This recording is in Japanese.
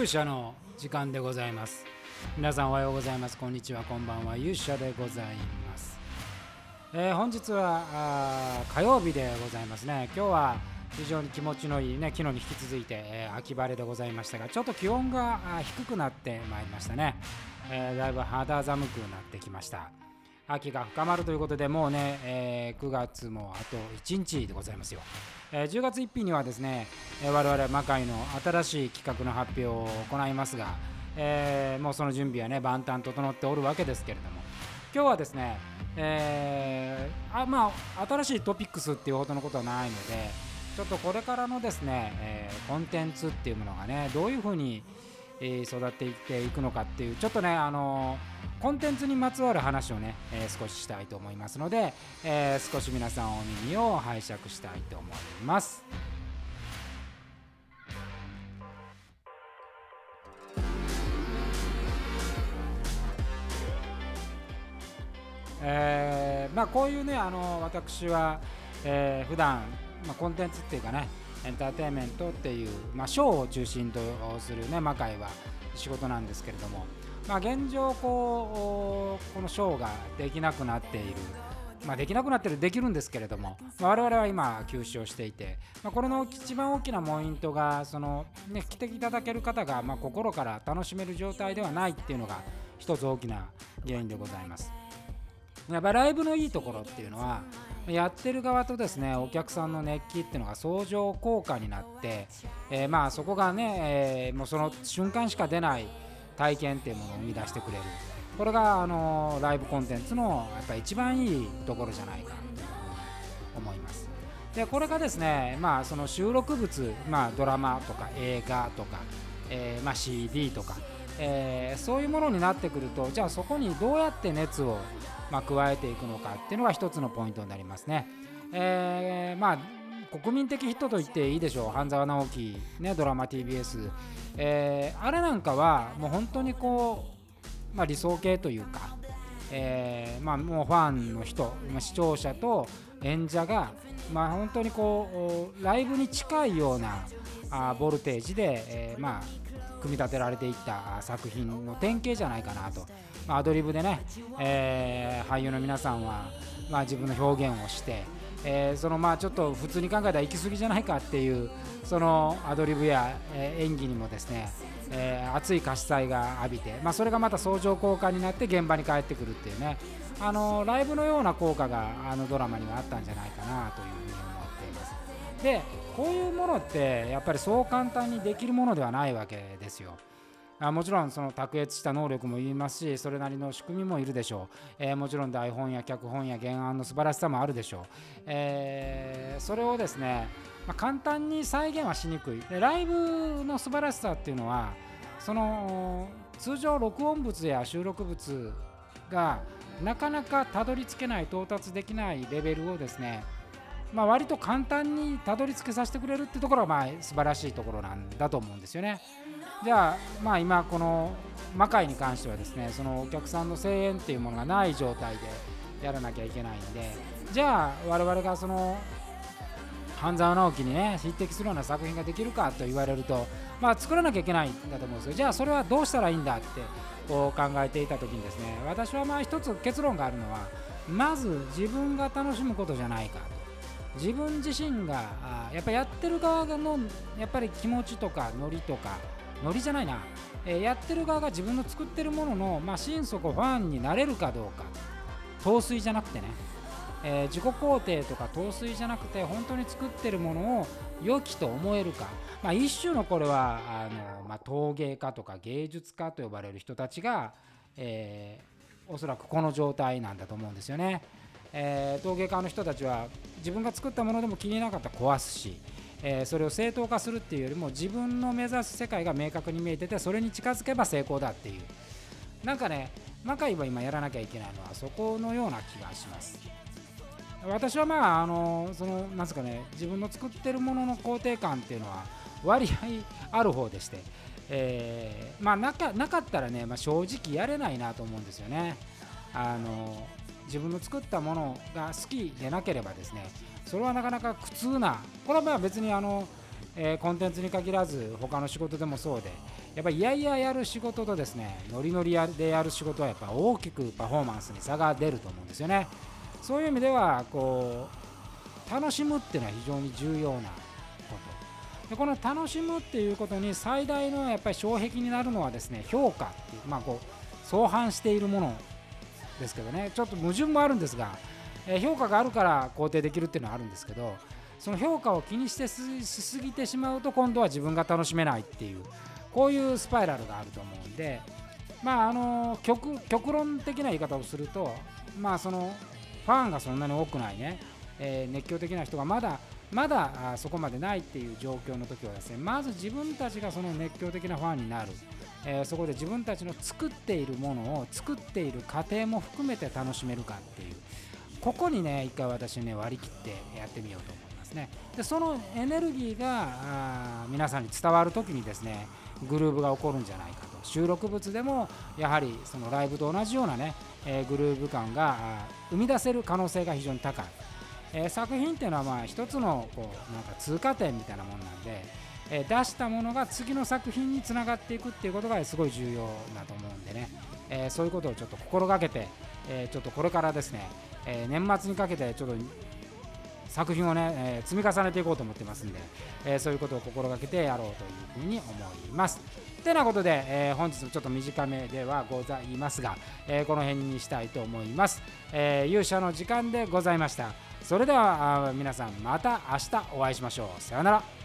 勇者の時間でございます。皆さんおはようございます。こんにちは。こんばんは。勇者でございます、えー本日はあ火曜日でございますね。今日は非常に気持ちのいいね昨日に引き続いて、えー秋晴れでございましたがちょっと気温が低くなってまいりましたね、えーだいぶ肌寒くなってきました。秋が深まるということでもうね、えー9月もあと1日でございますよ、えー10月1日にはですね、えー我々魔界の新しい企画の発表を行いますが、えーもうその準備はね万端整っておるわけですけれども。今日はですね、えーあまあ新しいトピックスっていうほどのことはないのでちょっとこれからのですね、えコンテンツっていうものがねどういうふうに、育っていっていくのかっていうちょっとねあのコンテンツにまつわる話をね、えー少ししたいと思いますので、えー少し皆さんお耳を拝借したいと思います。えーまあ、こういうねあの私は、えー普段、まあ、コンテンツっていうかねエンターテインメントっていう、まあ、ショーを中心とするね魔界は仕事なんですけれども、まあ、現状こうこのショーができなくなっている、まあ、できなくなってるできるんですけれども、まあ、我々は今休止をしていて、まあ、これの一番大きなポイントがその、ね、来ていただける方が、ま、心から楽しめる状態ではないっていうのが一つ大きな原因でございます。やっぱライブのいいところっていうのはやってる側とですねお客さんの熱気っていうのが相乗効果になって、えーまあそこがね、えーもうその瞬間しか出ない体験っていうものを生み出してくれるこれがあのライブコンテンツのやっぱ一番いいところじゃないかというふうに思いますでこれがですねまあその収録物、まあ、ドラマとか映画とか、えーまあ、CD とか、えそういうものになってくるとじゃあそこにどうやって熱を、ま、加えていくのかっていうのが一つのポイントになりますね。えーまあ国民的ヒットと言っていいでしょう。半沢直樹、ね、ドラマ TBS、えーあれなんかはもう本当にこう、まあ、理想形というか、えーまあ、もうファンの人、視聴者と演者が、まあ、本当にこうライブに近いようなあボルテージで、えーまあ、組み立てられていった作品の典型じゃないかなと、ま、アドリブでね、えー俳優の皆さんは、まあ、自分の表現をして、えーそのまあちょっと普通に考えたら行き過ぎじゃないかっていうそのアドリブや、え演技にもですね、えー熱い喝采が浴びて、まあ、それがまた相乗効果になって現場に帰ってくるっていうねあのライブのような効果があのドラマにはあったんじゃないかなというふうに思っています。でこういうものってやっぱりそう簡単にできるものではないわけですよ。あもちろんその卓越した能力も言いますしそれなりの仕組みもいるでしょう、えーもちろん台本や脚本や原案の素晴らしさもあるでしょう、えーそれをですね、まあ、簡単に再現はしにくい。でライブの素晴らしさっていうのはその通常録音物や収録物がなかなかたどり着けない到達できないレベルをですねまあ、割と簡単にたどり着けさせてくれるってところがまあ素晴らしいところなんだと思うんですよね。じゃあ、まあ、今この魔界に関してはですねそのお客さんの声援っていうものがない状態でやらなきゃいけないんでじゃあ我々がその半沢直樹にね匹敵するような作品ができるかと言われると、まあ、作らなきゃいけないんだと思うんですよ。じゃあそれはどうしたらいいんだってこう考えていた時にですね私はまあ一つ結論があるのはまず自分が楽しむことじゃないかと。自分自身がやっぱやってる側のやっぱり気持ちとかノリとかノリじゃないな、えーやってる側が自分の作ってるものの、まあ、心底ファンになれるかどうか。陶酔じゃなくてね、えー自己肯定とか陶酔じゃなくて本当に作ってるものを良きと思えるか、まあ、一種のこれはあの、まあ、陶芸家とか芸術家と呼ばれる人たちが、えーおそらくこの状態なんだと思うんですよね。えー陶芸家の人たちは自分が作ったものでも気になかったら壊すし、えーそれを正当化するっていうよりも自分の目指す世界が明確に見えててそれに近づけば成功だっていう。なんかね魔界は今やらなきゃいけないのはそこのような気がします。私はまああのそのなんすかね自分の作ってるものの肯定感っていうのは割合ある方でして、えーまあなかなかったらね、まあ、正直やれないなと思うんですよね。あの自分の作ったものが好きでなければですねそれはなかなか苦痛なこれはまあ別にあのえー、コンテンツに限らず他の仕事でもそうでやっぱりいやいややる仕事とですねノリノリでやる仕事はやっぱ大きくパフォーマンスに差が出ると思うんですよね。そういう意味ではこう楽しむっていうのは非常に重要なこと。でこの楽しむっていうことに最大のやっぱり障壁になるのはですね評価っていうまあこう相反しているものですけどね。ちょっと矛盾もあるんですが、えー、評価があるから肯定できるっていうのはあるんですけどその評価を気にしてしすぎてしまうと今度は自分が楽しめないっていうこういうスパイラルがあると思うんでまああの極極論的な言い方をするとまあそのファンがそんなに多くないね、えー、熱狂的な人がまだまだそこまでないっていう状況の時はですねまず自分たちがその熱狂的なファンになる、えー、そこで自分たちの作っているものを作っている過程も含めて楽しめるかっていう。ここにね一回私ね割り切ってやってみようと思いますね。でそのエネルギーが皆さんに伝わる時にですねグルーブが起こるんじゃないかと。収録物でもやはりそのライブと同じようなね、えー、グルーヴ感が生み出せる可能性が非常に高い、えー、作品っていうのはまあ一つのこうなんか通過点みたいなもんなんで、え、出したものが次の作品につながっていくっていうことがすごい重要だと思うんでね、えそういうことをちょっと心がけて、えちょっとこれからですね、え年末にかけてちょっと作品をね、え、積み重ねていこうと思ってますんで、え、そういうことを心がけてやろうというふうに思います。てなことで、え、本日もちょっと短めではございますが、えこの辺にしたいと思います、え勇者の時間でございました。それでは皆さんまた明日お会いしましょう。さようなら。